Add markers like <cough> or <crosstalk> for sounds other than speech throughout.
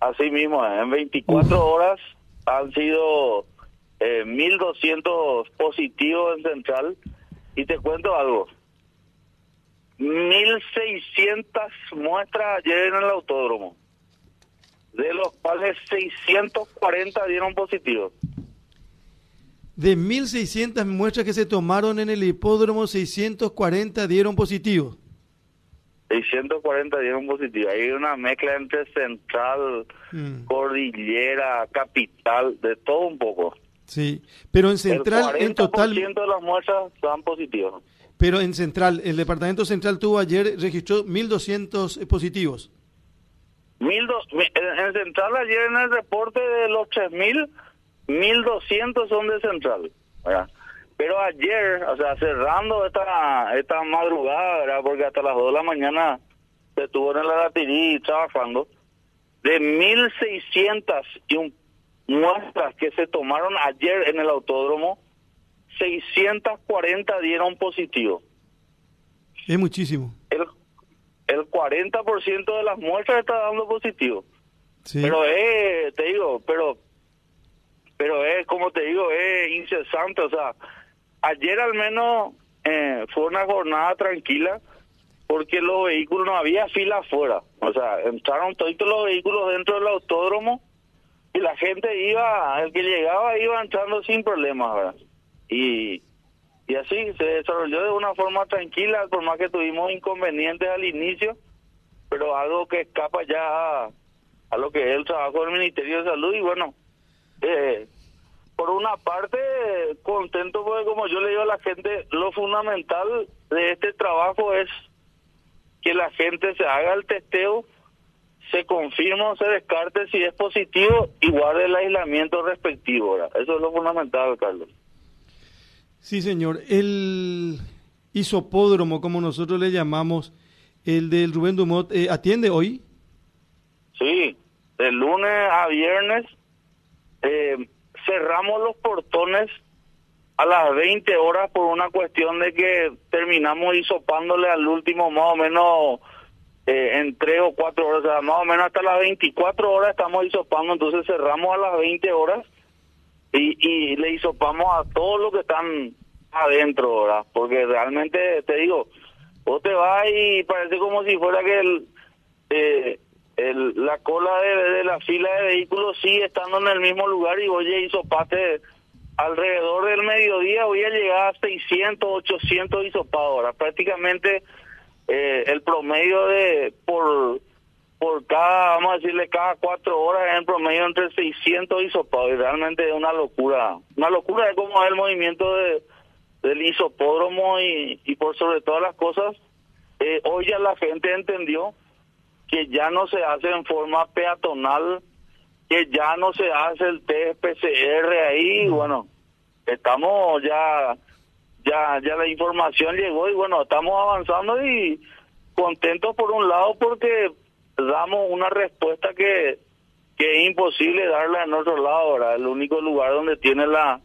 Así mismo, en 24 horas han sido eh, 1.200 positivos en Central. Y te cuento algo. 1.600 muestras ayer en el autódromo, de los cuales 640 dieron positivos. De 1.600 muestras que se tomaron en el hipódromo, 640 dieron positivos. 640 dieron positivo. Hay una mezcla entre central, Mm. cordillera, capital, de todo un poco. Sí, pero en central, el en total, 40% de las muestras dan positivos. pero en central, el departamento central tuvo ayer, registró 1.200 positivos. Mil dos, mi- en en central ayer en el reporte de los 3.000, 1.200 son de central. ¿verdad? Pero ayer, o sea, cerrando esta esta madrugada, ¿verdad? porque hasta las 2 de la mañana se estuvo en la latirí trabajando, de 1.600 y un muestras que se tomaron ayer en el autódromo, 640 dieron positivo. Es muchísimo. El, el 40% de las muestras está dando positivo. Sí. Pero es, te digo, pero pero es, como te digo, es incesante. O sea, ayer al menos eh, fue una jornada tranquila porque los vehículos no había fila afuera. O sea, entraron todos los vehículos dentro del autódromo y la gente iba, el que llegaba iba entrando sin problemas. Y, y así se desarrolló de una forma tranquila, por más que tuvimos inconvenientes al inicio, pero algo que escapa ya a, a lo que es el trabajo del Ministerio de Salud y bueno, eh, por una parte contento porque como yo le digo a la gente, lo fundamental de este trabajo es que la gente se haga el testeo, se confirma o se descarte si es positivo y guarde el aislamiento respectivo. ¿verdad? Eso es lo fundamental, Carlos. Sí, señor. El isopódromo, como nosotros le llamamos, el del Rubén Dumont, eh, ¿atiende hoy? Sí, de lunes a viernes eh, cerramos los portones a las 20 horas por una cuestión de que terminamos hisopándole al último más o menos eh, en 3 o 4 horas, o sea, más o menos hasta las 24 horas estamos hisopando, entonces cerramos a las 20 horas y, y le hisopamos a todos los que están adentro, ¿verdad? Porque realmente, te digo, vos te vas y parece como si fuera que el... Eh, el, la cola de, de la fila de vehículos sigue estando en el mismo lugar y vos ya hisopaste alrededor del mediodía, voy a llegar a 600, 800 hisopados. Prácticamente eh, el promedio de por por cada, vamos a decirle, cada cuatro horas es en promedio entre 600 hisopados y realmente es una locura. Una locura es como es el movimiento de, del isopódromo y, y por sobre todas las cosas, eh, hoy ya la gente entendió que ya no se hace en forma peatonal, que ya no se hace el test PCR ahí, bueno, estamos ya, ya, ya la información llegó y bueno, estamos avanzando y contentos por un lado porque damos una respuesta que, que es imposible darla en otro lado, ¿verdad? El único lugar donde tiene la,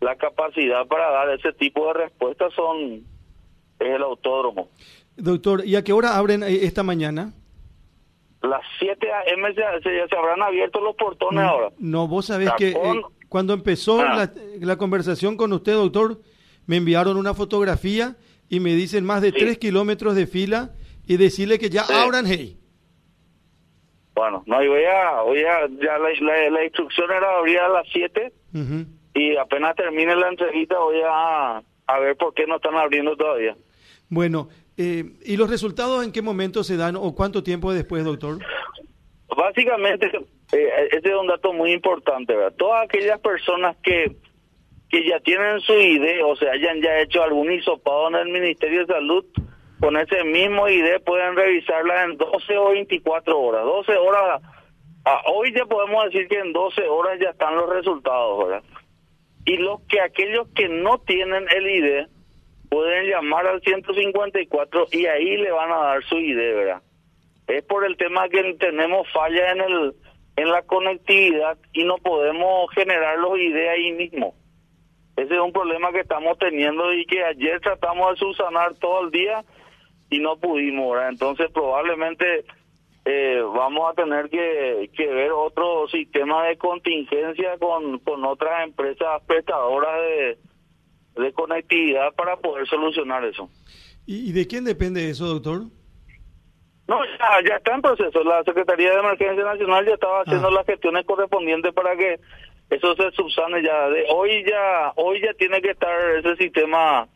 la capacidad para dar ese tipo de respuestas son es el autódromo. Doctor, ¿y a qué hora abren eh, esta mañana? Las 7 a.m. ya se, ya se habrán abierto los portones ahora. No, vos sabés que eh, cuando empezó Ah. la, la conversación con usted, doctor, me enviaron una fotografía y me dicen más de Sí. tres kilómetros de fila y decirle que ya Sí. abran, hey. Bueno, no, y voy a, voy a, ya la, la, la instrucción era abrir a las 7 Ujú. y apenas termine la entrevista voy a, a ver por qué no están abriendo todavía. Bueno, eh, ¿y los resultados en qué momento se dan o cuánto tiempo después, doctor? Básicamente, eh, ese es un dato muy importante, ¿verdad? Todas aquellas personas que, que ya tienen su idea, o sea, hayan ya hecho algún hisopado en el Ministerio de Salud, con ese mismo ID pueden revisarla en 12 o 24 horas. 12 horas, ah, hoy ya podemos decir que en 12 horas ya están los resultados, ¿verdad? Y los que aquellos que no tienen el ID pueden llamar al 154 y ahí le van a dar su ID, ¿verdad? es por el tema que tenemos falla en el en la conectividad y no podemos generar los ID ahí mismo. Ese es un problema que estamos teniendo y que ayer tratamos de subsanar todo el día y no pudimos, ¿verdad? Entonces probablemente eh, vamos a tener que, que ver otro sistema de contingencia con, con otras empresas prestadoras de, de conectividad para poder solucionar eso. ¿Y, de quién depende eso, doctor? No, ya, ya está en proceso. La Secretaría de Emergencia Nacional ya estaba haciendo ah. las gestiones correspondientes para que eso se subsane ya. De hoy ya hoy ya tiene que estar ese sistema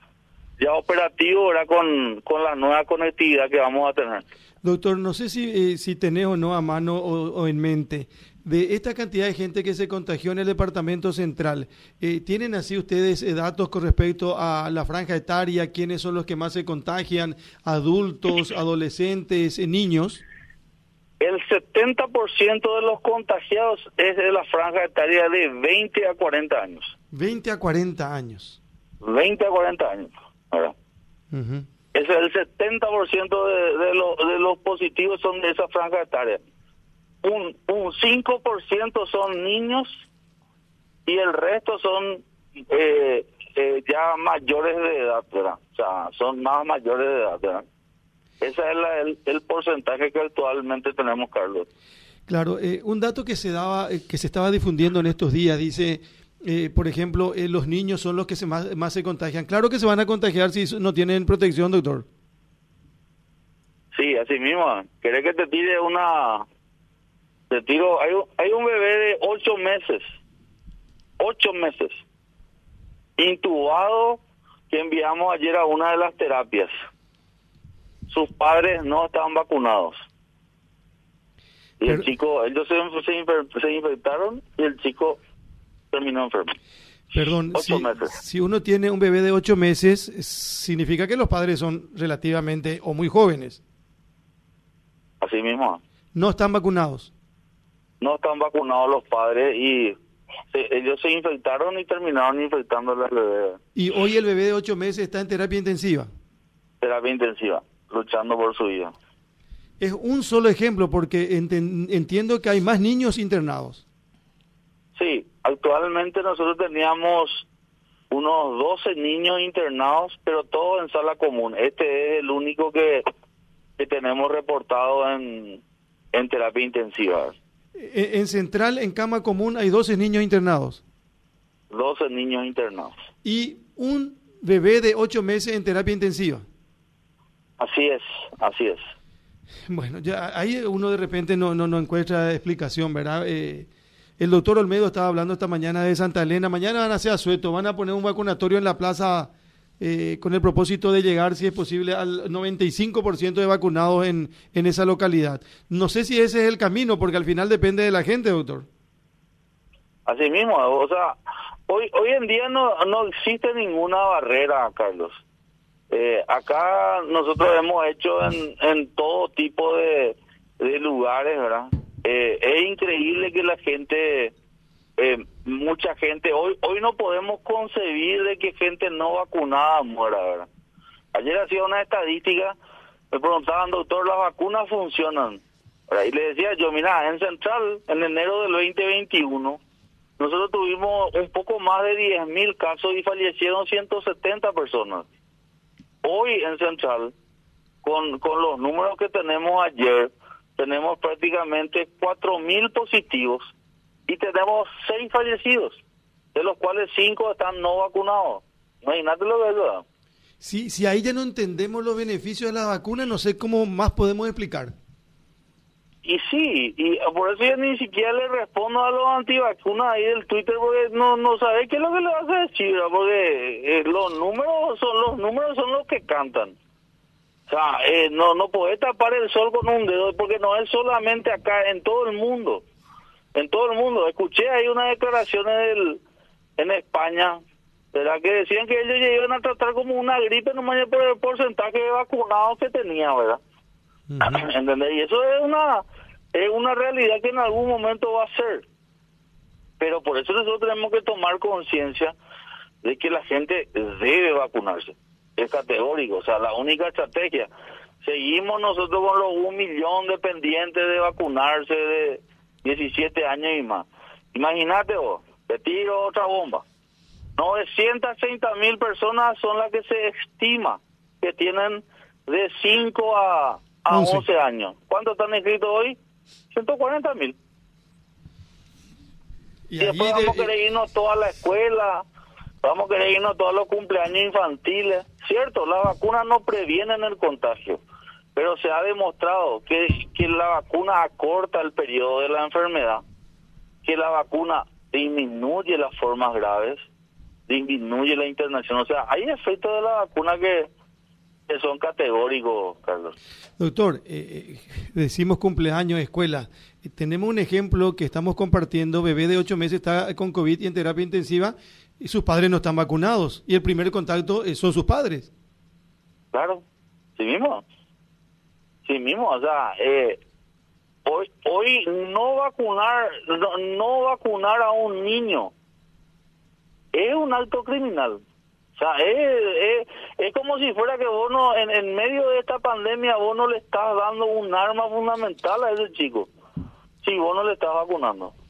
ya operativo ahora con, con la nueva conectividad que vamos a tener. Doctor, no sé si, eh, si tenés o no a mano o, en mente de esta cantidad de gente que se contagió en el departamento central, eh, ¿tienen así ustedes eh, datos con respecto a la franja etaria? ¿Quiénes son los que más se contagian? ¿Adultos, adolescentes, niños? El 70% de los contagiados es de la franja etaria de 20 a 40 años. 20 a 40 años. 20 a 40 años. ¿verdad? Es el 70% de, de, lo, de los positivos son de esa franja etaria. Un, un 5% son niños y el resto son eh, eh, ya mayores de edad, ¿verdad? O sea, son más mayores de edad, ¿verdad? Ese es el, el, porcentaje que actualmente tenemos, Carlos. Claro, eh, un dato que se daba, que se estaba difundiendo en estos días, dice eh, por ejemplo, eh, los niños son los que se más, más se contagian. Claro que se van a contagiar si no tienen protección, doctor. Sí, así mismo. ¿Querés que te tire una... Te tiro... Hay, hay un bebé de ocho meses. Ocho meses. Intubado que enviamos ayer a una de las terapias. Sus padres no estaban vacunados. Y el chico, ellos se, se infectaron y el chico terminó enfermo. Perdón, si, uno tiene un bebé de ocho meses, significa que los padres son relativamente o muy jóvenes. Así mismo. No están vacunados. No están vacunados los padres y ellos se infectaron y terminaron infectando al bebé. Y hoy el bebé de ocho meses está en terapia intensiva. Terapia intensiva, luchando por su vida. Es un solo ejemplo porque entiendo que hay más niños internados. Sí, actualmente nosotros teníamos unos 12 niños internados, pero todos en sala común. Este es el único que, que tenemos reportado en, en terapia intensiva. En, Central, en cama común, hay 12 niños internados. 12 niños internados. Y un bebé de 8 meses en terapia intensiva. Así es, así es. Bueno, ya ahí uno de repente no, no, no encuentra explicación, ¿verdad? Eh, el doctor Olmedo estaba hablando esta mañana de Santa Elena. Mañana van a hacer asueto, van a poner un vacunatorio en la plaza eh, con el propósito de llegar, si es posible, al 95% de vacunados en, en esa localidad. No sé si ese es el camino, porque al final depende de la gente, doctor. Así mismo, o sea, hoy hoy en día no, no existe ninguna barrera, Carlos. Eh, acá nosotros hemos hecho en, en todo tipo de, de lugares, ¿verdad? Eh, es increíble que la gente, eh, mucha gente, hoy hoy no podemos concebir de que gente no vacunada muera, ¿verdad? Ayer hacía una estadística, me preguntaban, doctor, ¿las vacunas funcionan? Y le decía yo, mira, en Central, en enero del 2021, nosotros tuvimos un poco más de 10 mil casos y fallecieron 170 personas. Hoy en Central, con, con los números que tenemos ayer, tenemos prácticamente 4.000 positivos y tenemos 6 fallecidos, de los cuales 5 están no vacunados. Imagínate lo verdad. Si, si ahí ya no entendemos los beneficios de la vacuna, no sé cómo más podemos explicar. Y sí, y por eso yo ni siquiera le respondo a los antivacunas ahí del Twitter porque no no sabe qué es lo que le a decir, porque eh, los números son los números son los que cantan. O sea, eh, no, no puede tapar el sol con un dedo porque no es solamente acá, en todo el mundo. En todo el mundo. Escuché ahí unas declaraciones del, en España, ¿verdad? Que decían que ellos llegaron a tratar como una gripe nomás por el porcentaje de vacunados que tenía, ¿verdad? <clears throat> ¿Entendés? Y eso es una, es una realidad que en algún momento va a ser. Pero por eso nosotros tenemos que tomar conciencia de que la gente debe vacunarse es categórico, o sea, la única estrategia. Seguimos nosotros con los un millón de pendientes de vacunarse de 17 años y más. Imagínate vos, te tiro otra bomba. 930 mil personas son las que se estima que tienen de 5 a, a 11, años. ¿Cuántos están inscritos hoy? 140 mil. Y, después vamos a querer irnos toda la escuela, vamos a querer irnos todos los cumpleaños infantiles. Cierto, las vacunas no previenen el contagio, pero se ha demostrado que, que la vacuna acorta el periodo de la enfermedad, que la vacuna disminuye las formas graves, disminuye la internación. O sea, hay efectos de la vacuna que, son categóricos, Carlos. Doctor, eh, eh, decimos cumpleaños, escuela. tenemos un ejemplo que estamos compartiendo. Bebé de ocho meses está con COVID y en terapia intensiva y sus padres no están vacunados. Y el primer contacto eh, son sus padres. Claro, sí mismo. Sí mismo, o sea, hoy, hoy no vacunar, no, no vacunar a un niño es un alto criminal. O sea, es, es, como si fuera que vos no, en, en medio de esta pandemia, vos no le estás dando un arma fundamental a ese chico. Si vos no le estás vacunando.